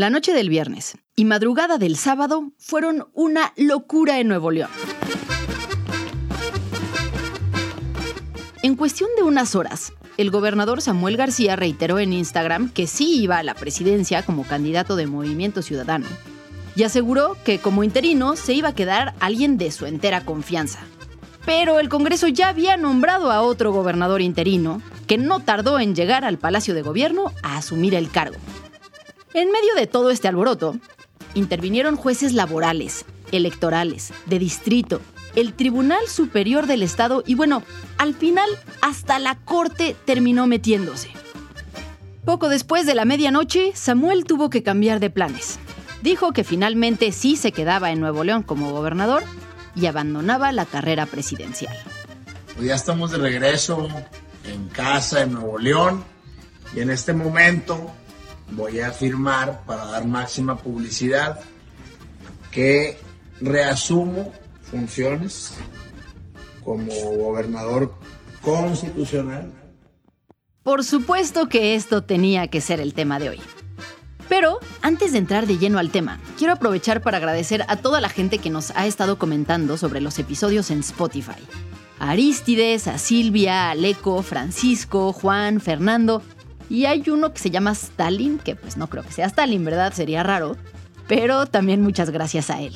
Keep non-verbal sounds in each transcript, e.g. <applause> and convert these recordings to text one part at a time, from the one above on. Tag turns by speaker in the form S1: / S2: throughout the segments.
S1: La noche del viernes y madrugada del sábado fueron una locura en Nuevo León. En cuestión de unas horas, el gobernador Samuel García reiteró en Instagram que sí iba a la presidencia como candidato de Movimiento Ciudadano y aseguró que como interino se iba a quedar alguien de su entera confianza. Pero el Congreso ya había nombrado a otro gobernador interino que no tardó en llegar al Palacio de Gobierno a asumir el cargo. En medio de todo este alboroto, intervinieron jueces laborales, electorales, de distrito, el Tribunal Superior del Estado y bueno, al final hasta la Corte terminó metiéndose. Poco después de la medianoche, Samuel tuvo que cambiar de planes. Dijo que finalmente sí se quedaba en Nuevo León como gobernador y abandonaba la carrera presidencial.
S2: Pues ya estamos de regreso en casa en Nuevo León y en este momento voy a firmar para dar máxima publicidad que reasumo funciones como gobernador constitucional.
S1: Por supuesto que esto tenía que ser el tema de hoy. Pero antes de entrar de lleno al tema, quiero aprovechar para agradecer a toda la gente que nos ha estado comentando sobre los episodios en Spotify. A Aristides, a Silvia, a Aleco, Francisco, Juan, Fernando y hay uno que se llama Stalin, que pues no creo que sea Stalin, ¿verdad? Sería raro. Pero también muchas gracias a él.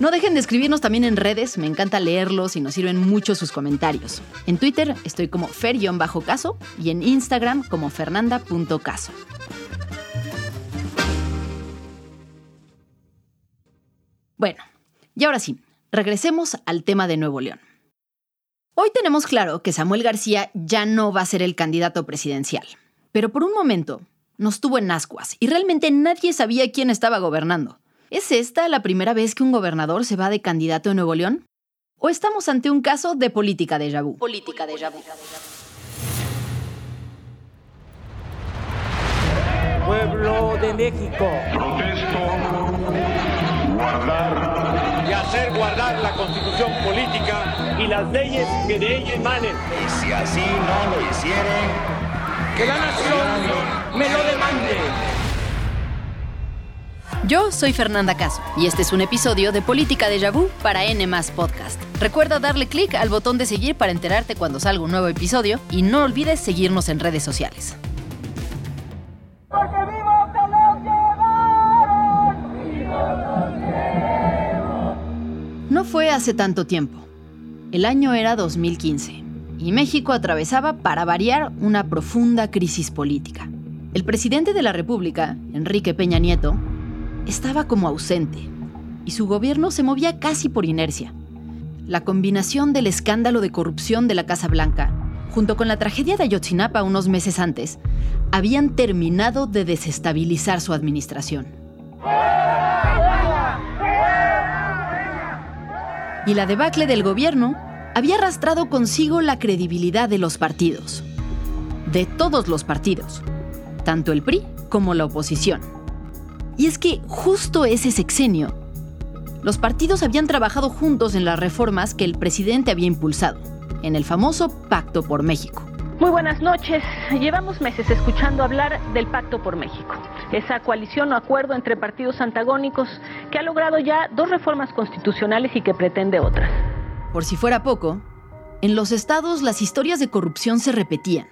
S1: No dejen de escribirnos también en redes, me encanta leerlos y nos sirven mucho sus comentarios. En Twitter estoy como fer-caso y en Instagram como fernanda.caso. Bueno, y ahora sí, regresemos al tema de Nuevo León. Hoy tenemos claro que Samuel García ya no va a ser el candidato presidencial. Pero por un momento nos tuvo en ascuas y realmente nadie sabía quién estaba gobernando. ¿Es esta la primera vez que un gobernador se va de candidato en Nuevo León? ¿O estamos ante un caso de política de vu? Política de vu.
S3: Pueblo de México.
S4: Protesto guardar
S3: y hacer guardar la constitución política y las leyes que de ella emanen.
S5: Y si así no lo hicieren,
S3: que la nación me lo demande.
S1: Yo soy Fernanda Caso y este es un episodio de Política de Vu para N Podcast. Recuerda darle clic al botón de seguir para enterarte cuando salga un nuevo episodio y no olvides seguirnos en redes sociales. No fue hace tanto tiempo. El año era 2015 y México atravesaba, para variar, una profunda crisis política. El presidente de la República, Enrique Peña Nieto, estaba como ausente y su gobierno se movía casi por inercia. La combinación del escándalo de corrupción de la Casa Blanca, junto con la tragedia de Ayotzinapa unos meses antes, habían terminado de desestabilizar su administración. Y la debacle del gobierno había arrastrado consigo la credibilidad de los partidos, de todos los partidos, tanto el PRI como la oposición. Y es que justo ese sexenio, los partidos habían trabajado juntos en las reformas que el presidente había impulsado, en el famoso Pacto por México.
S6: Muy buenas noches. Llevamos meses escuchando hablar del Pacto por México, esa coalición o acuerdo entre partidos antagónicos que ha logrado ya dos reformas constitucionales y que pretende otras.
S1: Por si fuera poco, en los estados las historias de corrupción se repetían.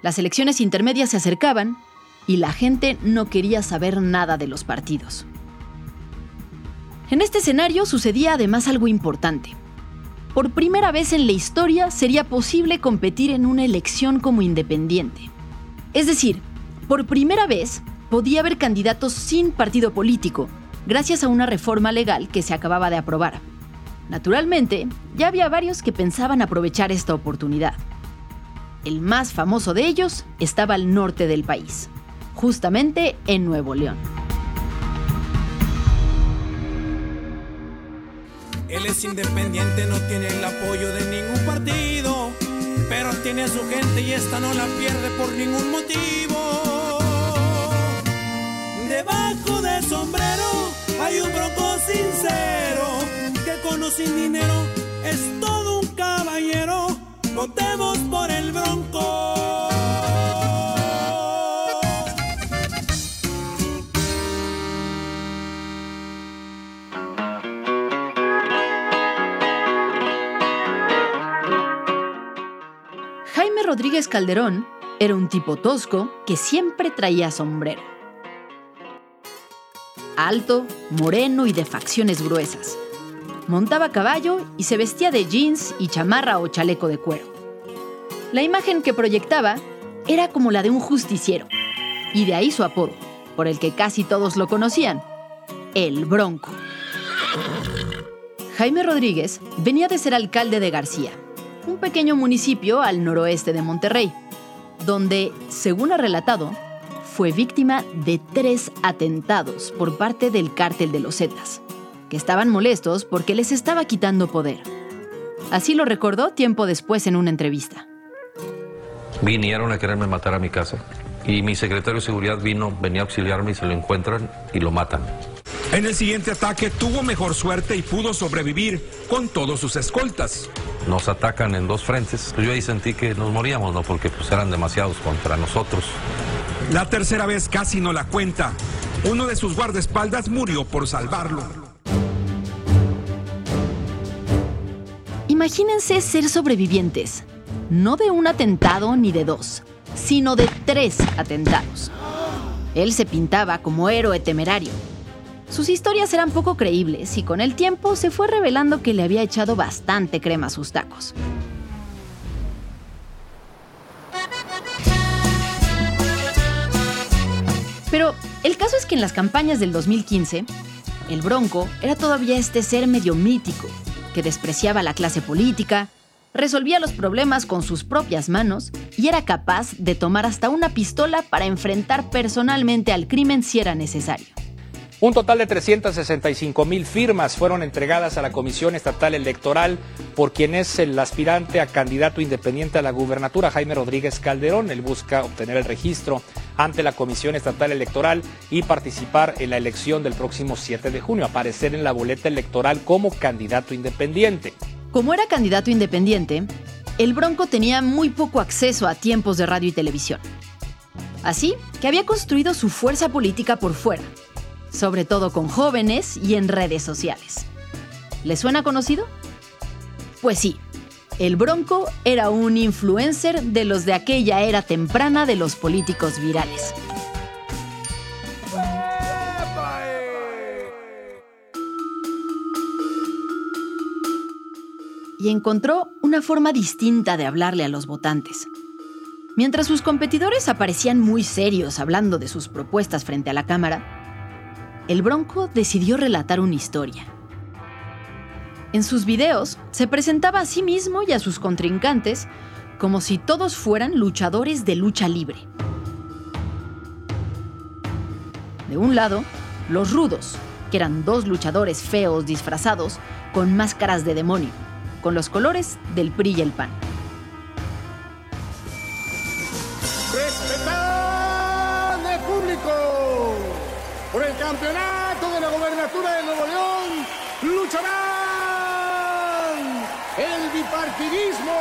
S1: Las elecciones intermedias se acercaban y la gente no quería saber nada de los partidos. En este escenario sucedía además algo importante. Por primera vez en la historia sería posible competir en una elección como independiente. Es decir, por primera vez podía haber candidatos sin partido político, gracias a una reforma legal que se acababa de aprobar. Naturalmente, ya había varios que pensaban aprovechar esta oportunidad. El más famoso de ellos estaba al norte del país, justamente en Nuevo León.
S7: Él es independiente, no tiene el apoyo de ningún partido, pero tiene a su gente y esta no la pierde por ningún motivo. Debajo del sombrero hay un bronco sincero sin dinero es todo un caballero. Votemos por el bronco.
S1: Jaime Rodríguez Calderón era un tipo tosco que siempre traía sombrero. Alto, moreno y de facciones gruesas Montaba caballo y se vestía de jeans y chamarra o chaleco de cuero. La imagen que proyectaba era como la de un justiciero, y de ahí su apodo, por el que casi todos lo conocían, el Bronco. Jaime Rodríguez venía de ser alcalde de García, un pequeño municipio al noroeste de Monterrey, donde, según ha relatado, fue víctima de tres atentados por parte del cártel de los Zetas, que estaban molestos porque les estaba quitando poder. Así lo recordó tiempo después en una entrevista.
S4: Vinieron a quererme matar a mi casa y mi secretario de seguridad vino, venía a auxiliarme y se lo encuentran y lo matan.
S8: En el siguiente ataque tuvo mejor suerte y pudo sobrevivir con todos sus escoltas.
S4: Nos atacan en dos frentes. Yo ahí sentí que nos moríamos, ¿no? Porque pues eran demasiados contra nosotros.
S8: La tercera vez casi no la cuenta. Uno de sus guardaespaldas murió por salvarlo.
S1: Imagínense ser sobrevivientes, no de un atentado ni de dos, sino de tres atentados. Él se pintaba como héroe temerario. Sus historias eran poco creíbles y con el tiempo se fue revelando que le había echado bastante crema a sus tacos. Pero el caso es que en las campañas del 2015, el Bronco era todavía este ser medio mítico, que despreciaba la clase política, resolvía los problemas con sus propias manos y era capaz de tomar hasta una pistola para enfrentar personalmente al crimen si era necesario.
S9: Un total de 365 mil firmas fueron entregadas a la Comisión Estatal Electoral por quien es el aspirante a candidato independiente a la gubernatura, Jaime Rodríguez Calderón. Él busca obtener el registro ante la Comisión Estatal Electoral y participar en la elección del próximo 7 de junio, aparecer en la boleta electoral como candidato independiente.
S1: Como era candidato independiente, el Bronco tenía muy poco acceso a tiempos de radio y televisión. Así que había construido su fuerza política por fuera sobre todo con jóvenes y en redes sociales. ¿Le suena conocido? Pues sí, el Bronco era un influencer de los de aquella era temprana de los políticos virales. Y encontró una forma distinta de hablarle a los votantes. Mientras sus competidores aparecían muy serios hablando de sus propuestas frente a la Cámara, el Bronco decidió relatar una historia. En sus videos se presentaba a sí mismo y a sus contrincantes como si todos fueran luchadores de lucha libre. De un lado, los rudos, que eran dos luchadores feos disfrazados con máscaras de demonio, con los colores del PRI y el PAN.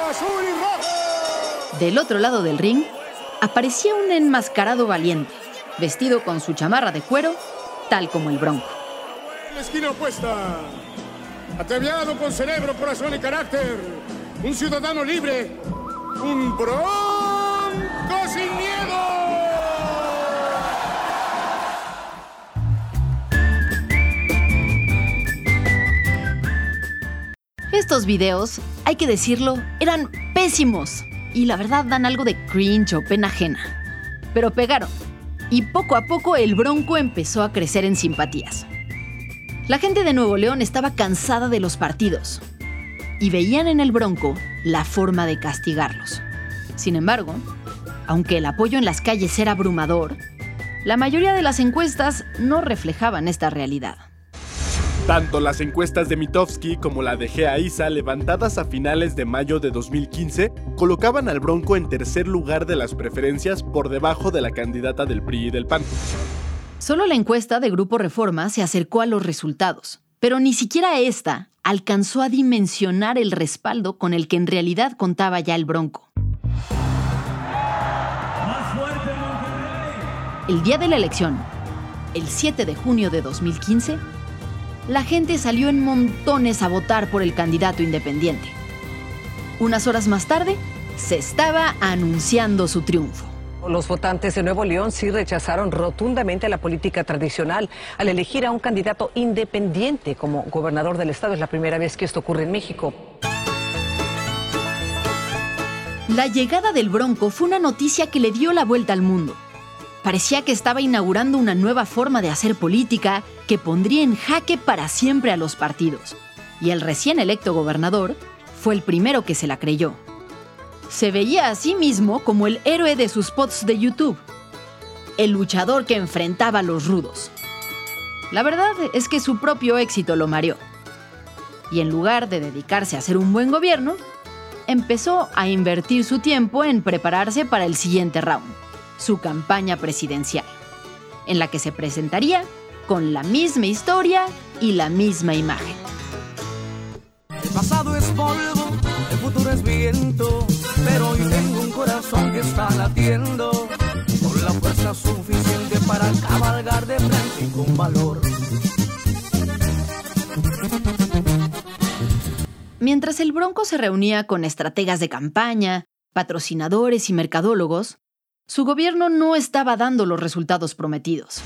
S10: Azul y rojo.
S1: Del otro lado del ring aparecía un enmascarado valiente, vestido con su chamarra de cuero, tal como el bronco.
S10: En la esquina opuesta, ataviado con cerebro, corazón y carácter, un ciudadano libre, un bronco sin miedo.
S1: Estos videos, hay que decirlo, eran pésimos y la verdad dan algo de cringe o pena ajena. Pero pegaron y poco a poco el Bronco empezó a crecer en simpatías. La gente de Nuevo León estaba cansada de los partidos y veían en el Bronco la forma de castigarlos. Sin embargo, aunque el apoyo en las calles era abrumador, la mayoría de las encuestas no reflejaban esta realidad.
S11: Tanto las encuestas de Mitofsky como la de Gea Isa, levantadas a finales de mayo de 2015, colocaban al Bronco en tercer lugar de las preferencias por debajo de la candidata del PRI y del PAN.
S1: Solo la encuesta de Grupo Reforma se acercó a los resultados, pero ni siquiera esta alcanzó a dimensionar el respaldo con el que en realidad contaba ya el Bronco. El día de la elección, el 7 de junio de 2015, la gente salió en montones a votar por el candidato independiente. Unas horas más tarde, se estaba anunciando su triunfo.
S12: Los votantes de Nuevo León sí rechazaron rotundamente la política tradicional al elegir a un candidato independiente como gobernador del estado. Es la primera vez que esto ocurre en México.
S1: La llegada del Bronco fue una noticia que le dio la vuelta al mundo. Parecía que estaba inaugurando una nueva forma de hacer política que pondría en jaque para siempre a los partidos. Y el recién electo gobernador fue el primero que se la creyó. Se veía a sí mismo como el héroe de sus spots de YouTube, el luchador que enfrentaba a los rudos. La verdad es que su propio éxito lo mareó. Y en lugar de dedicarse a hacer un buen gobierno, empezó a invertir su tiempo en prepararse para el siguiente round, su campaña presidencial, en la que se presentaría con la misma historia y la misma imagen.
S7: El pasado es polvo, el futuro es viento, pero hoy tengo un corazón que está latiendo, con la fuerza suficiente para cabalgar de frente y con valor.
S1: Mientras el Bronco se reunía con estrategas de campaña, patrocinadores y mercadólogos, su gobierno no estaba dando los resultados prometidos.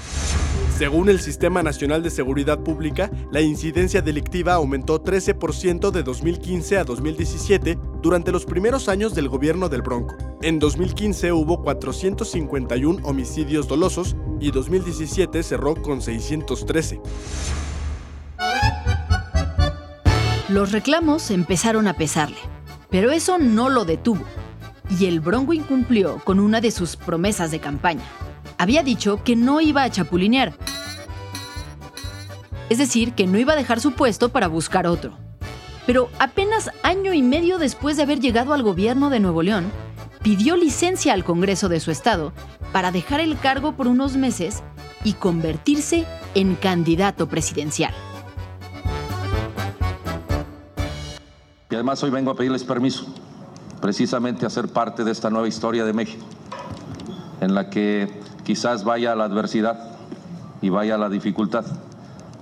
S11: Según el Sistema Nacional de Seguridad Pública, la incidencia delictiva aumentó 13% de 2015 a 2017 durante los primeros años del gobierno del Bronco. En 2015 hubo 451 homicidios dolosos y 2017 cerró con 613.
S1: Los reclamos empezaron a pesarle, pero eso no lo detuvo. Y el Bronco incumplió con una de sus promesas de campaña. Había dicho que no iba a chapulinear. Es decir, que no iba a dejar su puesto para buscar otro. Pero apenas año y medio después de haber llegado al gobierno de Nuevo León, pidió licencia al Congreso de su estado para dejar el cargo por unos meses y convertirse en candidato presidencial.
S4: Y además hoy vengo a pedirles permiso, precisamente a ser parte de esta nueva historia de México, en la que quizás vaya la adversidad y vaya la dificultad,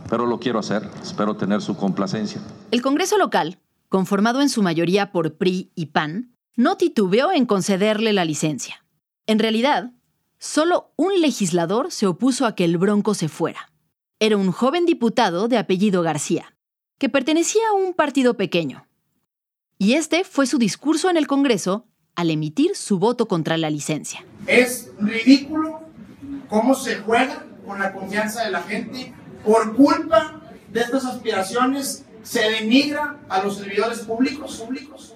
S4: pero lo quiero hacer, espero tener su complacencia.
S1: El Congreso local, conformado en su mayoría por PRI y PAN, no titubeó en concederle la licencia. En realidad, solo un legislador se opuso a que el Bronco se fuera. Era un joven diputado de apellido García, que pertenecía a un partido pequeño, y este fue su discurso en el Congreso al emitir su voto contra la licencia.
S13: Es ridículo cómo se juega con la confianza de la gente. Por culpa de estas aspiraciones se denigra a los servidores públicos. públicos, públicos.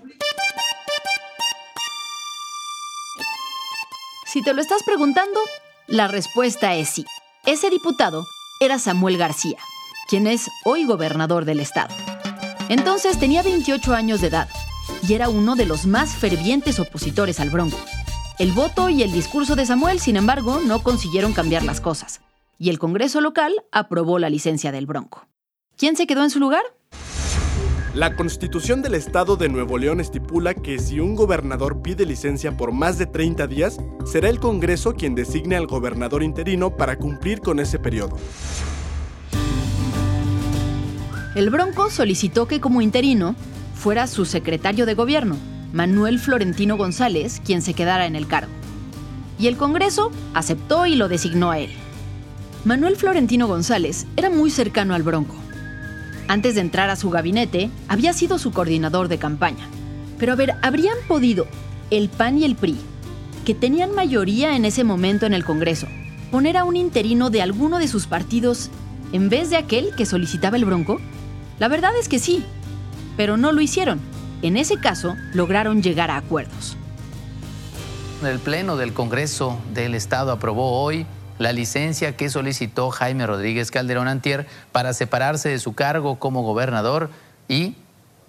S1: Si te lo estás preguntando, la respuesta es sí. Ese diputado era Samuel García, quien es hoy gobernador del estado. Entonces tenía 28 años de edad y era uno de los más fervientes opositores al Bronco. El voto y el discurso de Samuel, sin embargo, no consiguieron cambiar las cosas, y el Congreso local aprobó la licencia del Bronco. ¿Quién se quedó en su lugar?
S11: La Constitución del Estado de Nuevo León estipula que si un gobernador pide licencia por más de 30 días, será el Congreso quien designe al gobernador interino para cumplir con ese periodo.
S1: El Bronco solicitó que como interino fuera su secretario de gobierno, Manuel Florentino González, quien se quedara en el cargo. Y el Congreso aceptó y lo designó a él. Manuel Florentino González era muy cercano al Bronco. Antes de entrar a su gabinete, había sido su coordinador de campaña. Pero a ver, ¿habrían podido el PAN y el PRI, que tenían mayoría en ese momento en el Congreso, poner a un interino de alguno de sus partidos en vez de aquel que solicitaba el Bronco? La verdad es que sí, pero no lo hicieron. En ese caso, lograron llegar a acuerdos.
S14: El Pleno del Congreso del Estado aprobó hoy la licencia que solicitó Jaime Rodríguez Calderón Antier para separarse de su cargo como gobernador y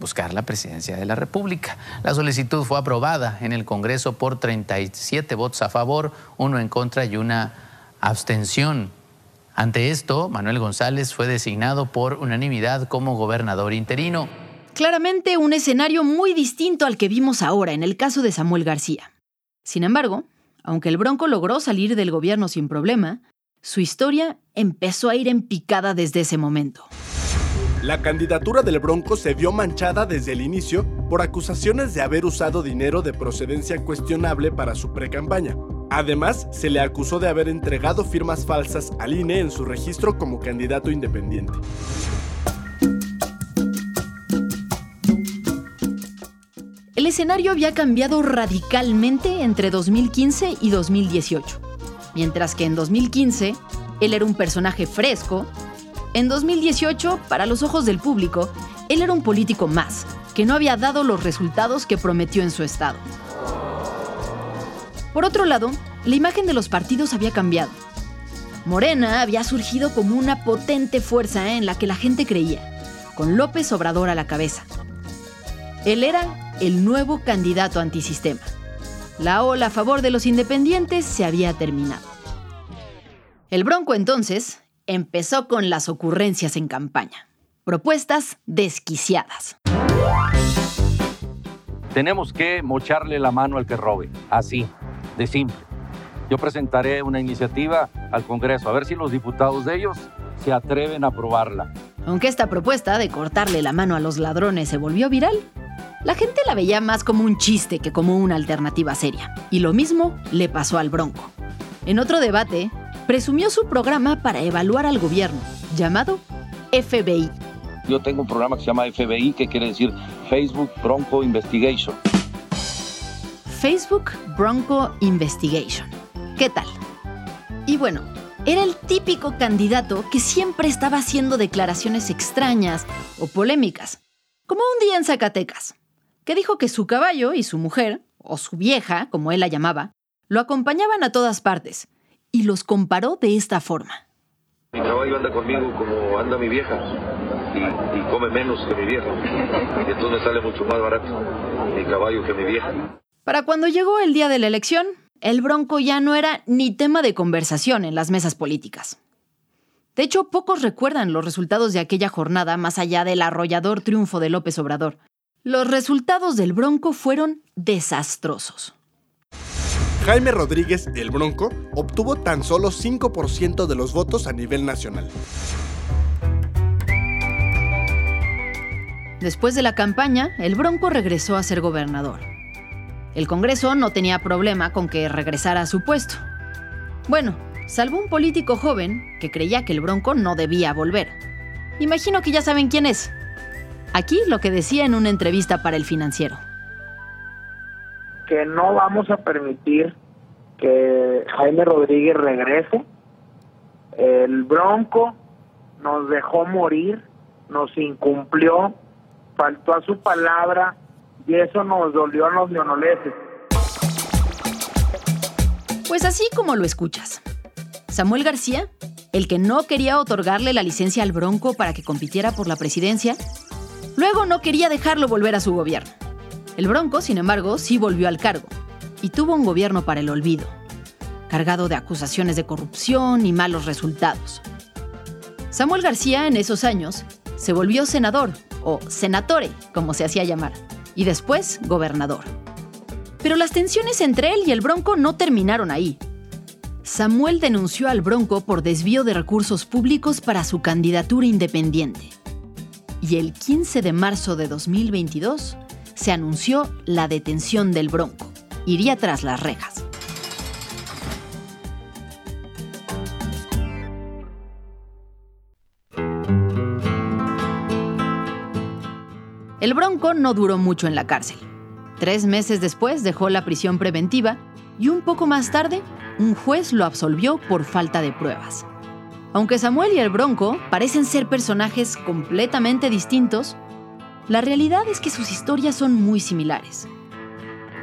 S14: buscar la presidencia de la República. La solicitud fue aprobada en el Congreso por 37 votos a favor, uno en contra y una abstención. Ante esto, Manuel González fue designado por unanimidad como gobernador interino.
S1: Claramente un escenario muy distinto al que vimos ahora en el caso de Samuel García. Sin embargo, aunque el Bronco logró salir del gobierno sin problema, su historia empezó a ir en picada desde ese momento.
S11: La candidatura del Bronco se vio manchada desde el inicio por acusaciones de haber usado dinero de procedencia cuestionable para su precampaña. Además, se le acusó de haber entregado firmas falsas al INE en su registro como candidato independiente.
S1: El escenario había cambiado radicalmente entre 2015 y 2018. Mientras que en 2015 él era un personaje fresco, en 2018, para los ojos del público, él era un político más, que no había dado los resultados que prometió en su estado. Por otro lado, la imagen de los partidos había cambiado. Morena había surgido como una potente fuerza en la que la gente creía, con López Obrador a la cabeza. Él era el nuevo candidato antisistema. La ola a favor de los independientes se había terminado. El Bronco entonces empezó con las ocurrencias en campaña. Propuestas desquiciadas.
S4: Tenemos que mocharle la mano al que robe, así, de simple. Yo presentaré una iniciativa al Congreso, a ver si los diputados de ellos se atreven a aprobarla.
S1: Aunque esta propuesta de cortarle la mano a los ladrones se volvió viral, la gente la veía más como un chiste que como una alternativa seria. Y lo mismo le pasó al Bronco. En otro debate, presumió su programa para evaluar al gobierno, llamado FBI.
S4: Yo tengo un programa que se llama FBI, que quiere decir Facebook Bronco Investigation.
S1: Facebook Bronco Investigation. ¿Qué tal? Y bueno, era el típico candidato que siempre estaba haciendo declaraciones extrañas o polémicas, como un día en Zacatecas, que dijo que su caballo y su mujer, o su vieja, como él la llamaba, lo acompañaban a todas partes, y los comparó de esta forma.
S4: Mi caballo anda conmigo como anda mi vieja y, come menos que mi vieja. Y entonces sale mucho más barato mi caballo que mi vieja.
S1: Para cuando llegó el día de la elección, el Bronco ya no era ni tema de conversación en las mesas políticas. De hecho, pocos recuerdan los resultados de aquella jornada más allá del arrollador triunfo de López Obrador. Los resultados del Bronco fueron desastrosos.
S11: Jaime Rodríguez, el Bronco, obtuvo tan solo 5% de los votos a nivel nacional.
S1: Después de la campaña, el Bronco regresó a ser gobernador. El Congreso no tenía problema con que regresara a su puesto. Bueno, salvo un político joven que creía que el Bronco no debía volver. Imagino que ya saben quién es. Aquí lo que decía en una entrevista para el financiero
S15: que no vamos a permitir que Jaime Rodríguez regrese. El Bronco nos dejó morir, nos incumplió, faltó a su palabra y eso nos dolió a los leonoleses.
S1: Pues así como lo escuchas. Samuel García, el que no quería otorgarle la licencia al Bronco para que compitiera por la presidencia, luego no quería dejarlo volver a su gobierno. El Bronco, sin embargo, sí volvió al cargo y tuvo un gobierno para el olvido, cargado de acusaciones de corrupción y malos resultados. Samuel García en esos años se volvió senador, o senatore, como se hacía llamar, y después gobernador. Pero las tensiones entre él y el Bronco no terminaron ahí. Samuel denunció al Bronco por desvío de recursos públicos para su candidatura independiente. Y el 15 de marzo de 2022, se anunció la detención del Bronco. Iría tras las rejas. El Bronco no duró mucho en la cárcel. Tres meses después dejó la prisión preventiva y un poco más tarde un juez lo absolvió por falta de pruebas. Aunque Samuel y el Bronco parecen ser personajes completamente distintos, la realidad es que sus historias son muy similares.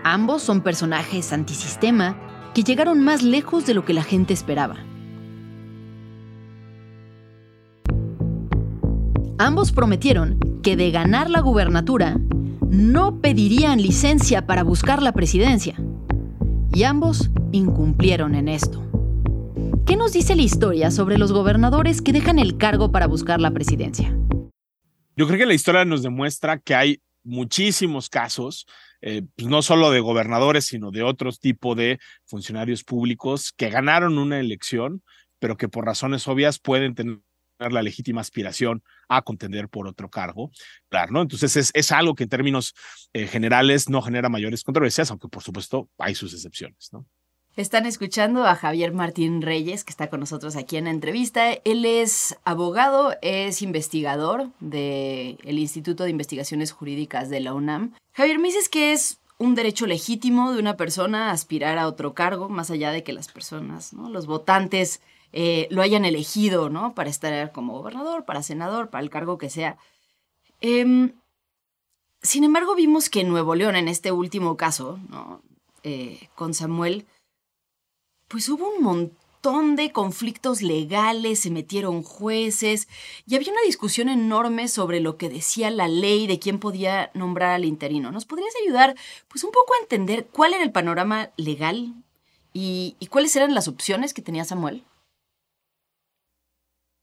S1: Ambos son personajes antisistema que llegaron más lejos de lo que la gente esperaba. Ambos prometieron que de ganar la gubernatura no pedirían licencia para buscar la presidencia. Y ambos incumplieron en esto. ¿Qué nos dice la historia sobre los gobernadores que dejan el cargo para buscar la presidencia?
S16: Yo creo que la historia nos demuestra que hay muchísimos casos, eh, pues no solo de gobernadores, sino de otros tipos de funcionarios públicos que ganaron una elección, pero que por razones obvias pueden tener la legítima aspiración a contender por otro cargo. Claro, ¿no? Entonces es, es algo que en términos eh, generales no genera mayores controversias, aunque por supuesto hay sus excepciones.
S1: Están escuchando a Javier Martín Reyes, que está con nosotros aquí en la entrevista. Él es abogado, es investigador del Instituto de Investigaciones Jurídicas de la UNAM. Javier, me dices que es un derecho legítimo de una persona aspirar a otro cargo, más allá de que las personas, ¿no? los votantes, eh, lo hayan elegido ¿no? para estar como gobernador, para senador, para el cargo que sea. Em, sin embargo, vimos que en Nuevo León, en este último caso. Eh, con Samuel, pues hubo un montón de conflictos legales, se metieron jueces y había una discusión enorme sobre lo que decía la ley de quién podía nombrar al interino. ¿Nos podrías ayudar pues un poco a entender cuál era el panorama legal y, cuáles eran las opciones que tenía Samuel?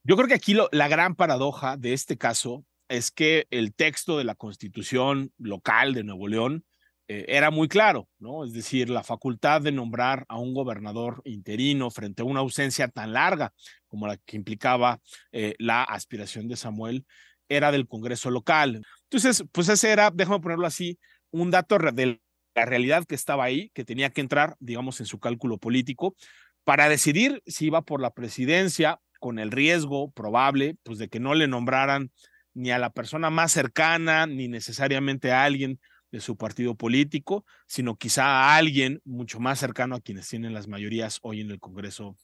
S16: Yo creo que aquí la gran paradoja de este caso es que el texto de la constitución local de Nuevo León eh, era muy claro, ¿no? Es decir, la facultad de nombrar a un gobernador interino frente a una ausencia tan larga como la que implicaba eh, la aspiración de Samuel era del Congreso local. Entonces, pues ese era, déjame ponerlo así, un dato de la realidad que estaba ahí, que tenía que entrar, digamos, en su cálculo político para decidir si iba por la presidencia con el riesgo probable, pues de que no le nombraran ni a la persona más cercana, ni necesariamente a alguien de su partido político, sino quizá a alguien mucho más cercano a quienes tienen las mayorías hoy en el Congreso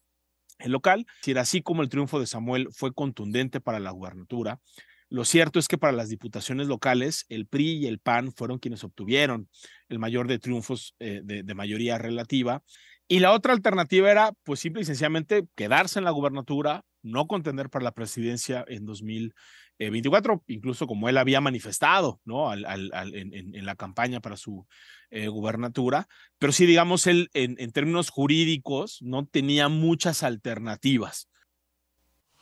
S16: local. Si era así como el triunfo de Samuel fue contundente para la gubernatura, lo cierto es que para las diputaciones locales, el PRI y el PAN fueron quienes obtuvieron el mayor de triunfos eh, de, de, mayoría relativa. Y la otra alternativa era, pues simple y sencillamente, quedarse en la gubernatura, no contender para la presidencia en 2000, 24, eh, incluso como él había manifestado ¿no? En, la campaña para su eh, gubernatura, pero sí, digamos, él en, en, términos jurídicos no tenía muchas alternativas.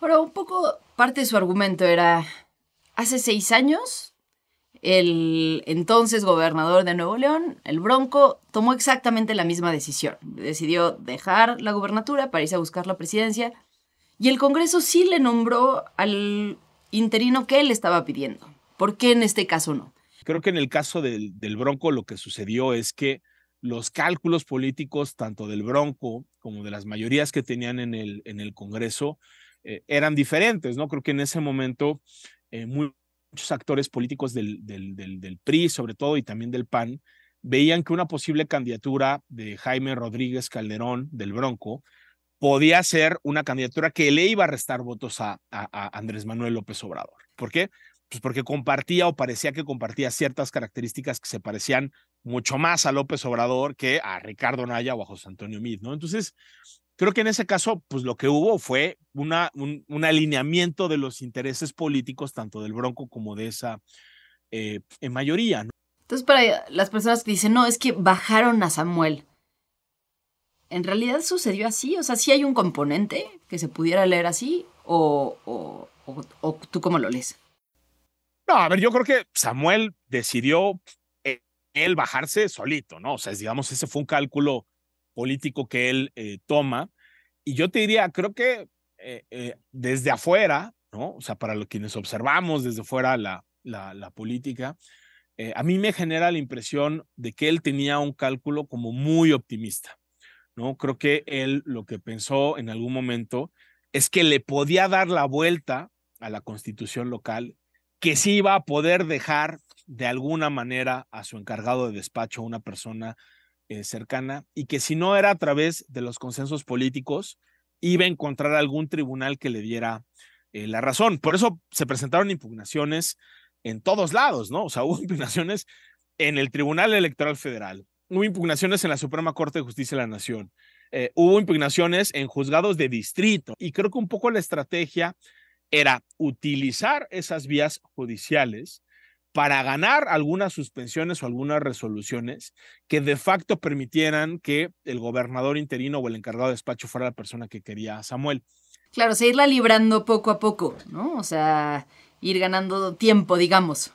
S1: Ahora, un poco parte de su argumento era, hace seis años, el entonces gobernador de Nuevo León, el Bronco, tomó exactamente la misma decisión. Decidió dejar la gubernatura para irse a buscar la presidencia. Y el Congreso sí le nombró al interino que él estaba pidiendo. ¿Por qué en este caso no?
S16: Creo que en el caso del, Bronco lo que sucedió es que los cálculos políticos, tanto del Bronco como de las mayorías que tenían en el, Congreso, eh, eran diferentes, ¿no? Creo que en ese momento eh, muchos actores políticos del, PRI, sobre todo, y también del PAN, veían que una posible candidatura de Jaime Rodríguez Calderón del Bronco podía ser una candidatura que le iba a restar votos a, Andrés Manuel López Obrador. ¿Por qué? Pues porque compartía o parecía que compartía ciertas características que se parecían mucho más a López Obrador que a Ricardo Naya o a José Antonio Mid. Entonces, creo que en ese caso, pues lo que hubo fue un, alineamiento de los intereses políticos, tanto del Bronco como de esa eh, mayoría.
S1: Entonces, para las personas que dicen, no, es que bajaron a Samuel, ¿En realidad sucedió así? O sea, ¿sí hay un componente que se pudiera leer así? ¿O, o, tú cómo lo lees?
S16: No, a ver, yo creo que Samuel decidió eh, él bajarse solito, ¿no? O sea, digamos, ese fue un cálculo político que él eh, toma. Y yo te diría, creo que eh, desde afuera, ¿no? O sea, para los quienes observamos desde fuera la, la, la política, a mí me genera la impresión de que él tenía un cálculo como muy optimista. ¿No? Creo que él lo que pensó en algún momento es que le podía dar la vuelta a la constitución local, que sí iba a poder dejar de alguna manera a su encargado de despacho, una persona eh, cercana, y que si no era a través de los consensos políticos, iba a encontrar algún tribunal que le diera eh, la razón. Por eso se presentaron impugnaciones en todos lados, ¿no? O sea, <laughs> hubo impugnaciones en el Tribunal Electoral Federal, hubo impugnaciones en la Suprema Corte de Justicia de la Nación, eh, hubo impugnaciones en juzgados de distrito y creo que un poco la estrategia era utilizar esas vías judiciales para ganar algunas suspensiones o algunas resoluciones que de facto permitieran que el gobernador interino o el encargado de despacho fuera la persona que quería a Samuel.
S1: Claro, seguirla librando poco a poco, ¿no? O sea, ir ganando tiempo, digamos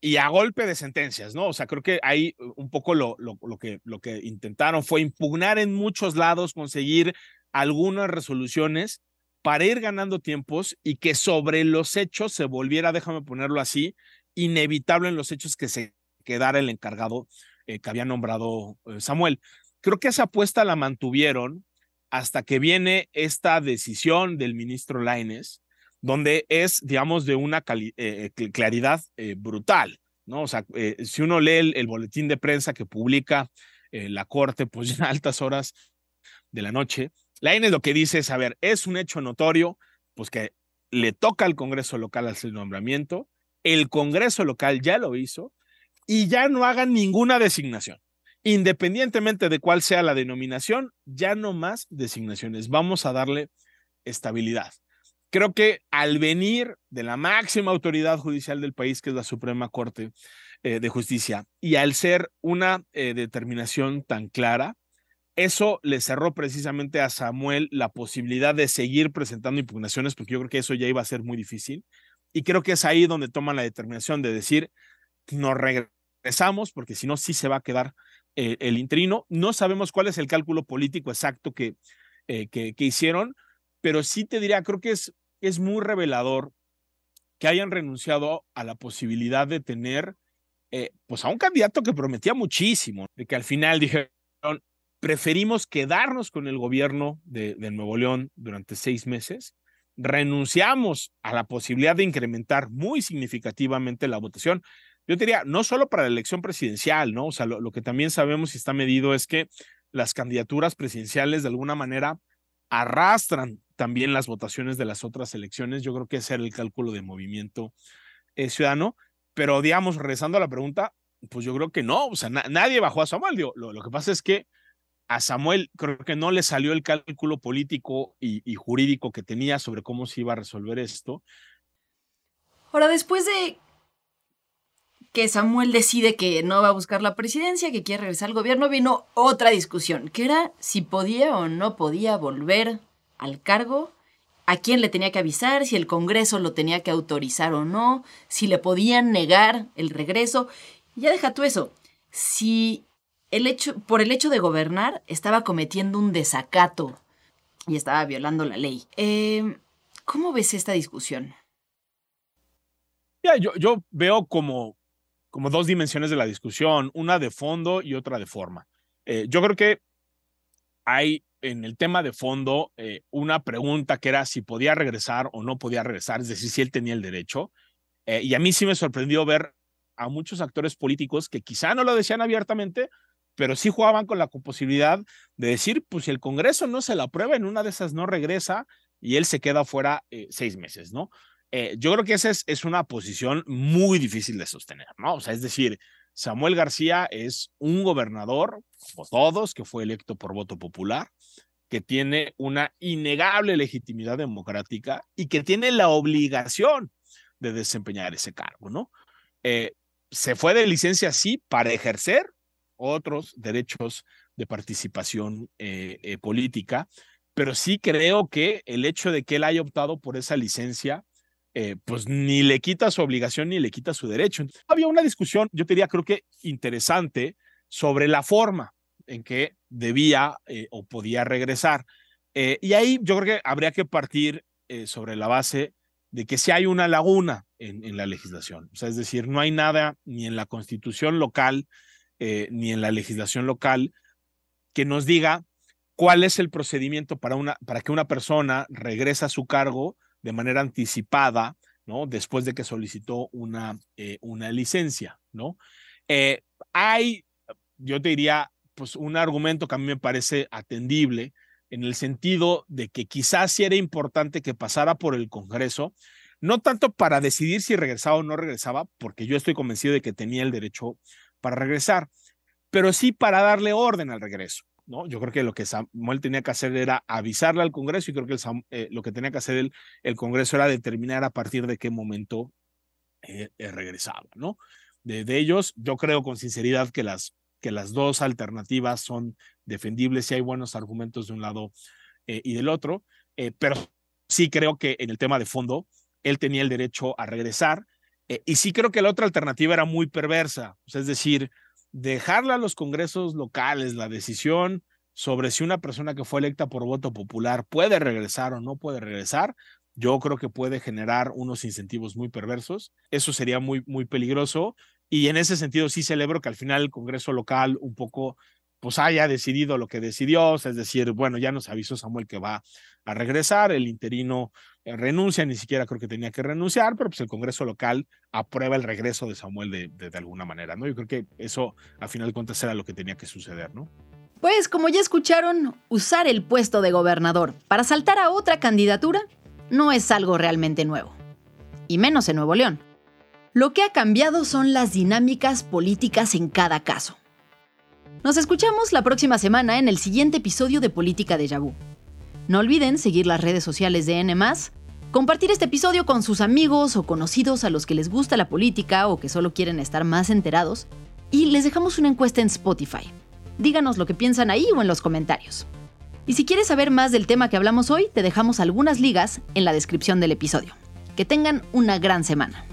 S16: y a golpe de sentencias, ¿no? O sea, creo que ahí un poco lo, lo, lo, que, lo que intentaron fue impugnar en muchos lados, conseguir algunas resoluciones para ir ganando tiempos y que sobre los hechos se volviera, déjame ponerlo así, inevitable en los hechos que se quedara el encargado eh, que había nombrado eh, Samuel. Creo que esa apuesta la mantuvieron hasta que viene esta decisión del ministro Laines, donde es, digamos, de una eh, claridad brutal, ¿no? O sea, si uno lee el, boletín de prensa que publica la Corte, pues <laughs> ya a altas horas de la noche, Laines lo que dice es, a ver, es un hecho notorio, pues que le toca al Congreso local hacer el nombramiento, el Congreso local ya lo hizo y ya no hagan ninguna designación. Independientemente de cuál sea la denominación, ya no más designaciones. Vamos a darle estabilidad. Creo que al venir de la máxima autoridad judicial del país, que es la Suprema Corte eh, de Justicia, y al ser una eh, determinación tan clara, eso le cerró precisamente a Samuel la posibilidad de seguir presentando impugnaciones, porque yo creo que eso ya iba a ser muy difícil. Y creo que es ahí donde toman la determinación de decir, nos regresamos, porque si no, sí se va a quedar eh, el interino. No sabemos cuál es el cálculo político exacto que, que, hicieron, pero sí te diría, creo que es, es muy revelador que hayan renunciado a la posibilidad de tener eh, pues a un candidato que prometía muchísimo, de que al final dijeron, preferimos quedarnos con el gobierno de, de Nuevo León durante seis meses renunciamos a la posibilidad de incrementar muy significativamente la votación. Yo diría, no solo para la elección presidencial, ¿no? O sea, lo, que también sabemos y está medido es que las candidaturas presidenciales de alguna manera arrastran también las votaciones de las otras elecciones. Yo creo que ese era el cálculo de movimiento eh, ciudadano. Pero, digamos, regresando a la pregunta, pues yo creo que no, o sea, nadie bajó a Samuel. lo, lo que pasa es que a Samuel creo que no le salió el cálculo político y, jurídico que tenía sobre cómo se iba a resolver esto.
S1: Ahora, después de que Samuel decide que no va a buscar la presidencia, que quiere regresar al gobierno, vino otra discusión, que era si podía o no podía volver al cargo, a quién le tenía que avisar, si el Congreso lo tenía que autorizar o no, si le podían negar el regreso. Ya deja tú eso. Si el hecho, por el hecho de gobernar, estaba cometiendo un desacato y estaba violando la ley. Em, ¿Cómo ves esta discusión?
S16: yo, yo veo como, como dos dimensiones de la discusión, una de fondo y otra de forma. Eh, yo creo que hay en el tema de fondo eh, una pregunta que era si podía regresar o no podía regresar, es decir, si él tenía el derecho. Eh, y a mí sí me sorprendió ver a muchos actores políticos que quizá no lo decían abiertamente, pero sí jugaban con la posibilidad de decir, pues si el Congreso no se la aprueba, en una de esas no regresa y él se queda fuera eh, seis meses, ¿no? Yo creo que esa es, es, una posición muy difícil de sostener, ¿no? O sea, es decir, Samuel García es un gobernador, como todos, que fue electo por voto popular, que tiene una innegable legitimidad democrática y que tiene la obligación de desempeñar ese cargo, ¿no? Eh, se fue de licencia, sí, para ejercer otros derechos de participación eh, eh, política, pero sí creo que el hecho de que él haya optado por esa licencia, eh, pues ni le quita su obligación ni le quita su derecho. había una discusión, yo diría, creo que interesante, sobre la forma en que debía o podía regresar. y ahí yo creo que habría que partir sobre la base de que si hay una laguna en, la legislación. O sea, es decir, no hay nada ni en la constitución local eh, ni en la legislación local que nos diga cuál es el procedimiento para, una, para que una persona regrese a su cargo de manera anticipada, ¿no? Después de que solicitó una, eh, una licencia, ¿no? Eh, hay, yo te diría, pues un argumento que a mí me parece atendible en el sentido de que quizás sí era importante que pasara por el Congreso, no tanto para decidir si regresaba o no regresaba, porque yo estoy convencido de que tenía el derecho para regresar, pero sí para darle orden al regreso. ¿No? Yo creo que lo que Samuel tenía que hacer era avisarle al Congreso y creo que eh, lo que tenía que hacer el, el, Congreso era determinar a partir de qué momento eh, eh, regresaba. ¿no? De, ellos, yo creo con sinceridad que las, que las dos alternativas son defendibles y hay buenos argumentos de un lado y del otro, pero sí creo que en el tema de fondo, él tenía el derecho a regresar y sí creo que la otra alternativa era muy perversa, es decir, dejarle a los congresos locales la decisión sobre si una persona que fue electa por voto popular puede regresar o no puede regresar, yo creo que puede generar unos incentivos muy perversos. Eso sería muy, muy peligroso. Y en ese sentido sí celebro que al final el Congreso local un poco pues haya decidido lo que decidió, es decir, bueno, ya nos avisó Samuel que va a regresar, el interino renuncia, ni siquiera creo que tenía que renunciar, pero pues el Congreso local aprueba el regreso de Samuel de, de, alguna manera, ¿no? Yo creo que eso al final de cuentas era lo que tenía que suceder, ¿no?
S1: Pues como ya escucharon, usar el puesto de gobernador para saltar a otra candidatura no es algo realmente nuevo. Y menos en Nuevo León. Lo que ha cambiado son las dinámicas políticas en cada caso. Nos escuchamos la próxima semana en el siguiente episodio de Política de Yabú. No olviden seguir las redes sociales de N, compartir este episodio con sus amigos o conocidos a los que les gusta la política o que solo quieren estar más enterados, y les dejamos una encuesta en Spotify. Díganos lo que piensan ahí o en los comentarios. Y si quieres saber más del tema que hablamos hoy, te dejamos algunas ligas en la descripción del episodio. Que tengan una gran semana.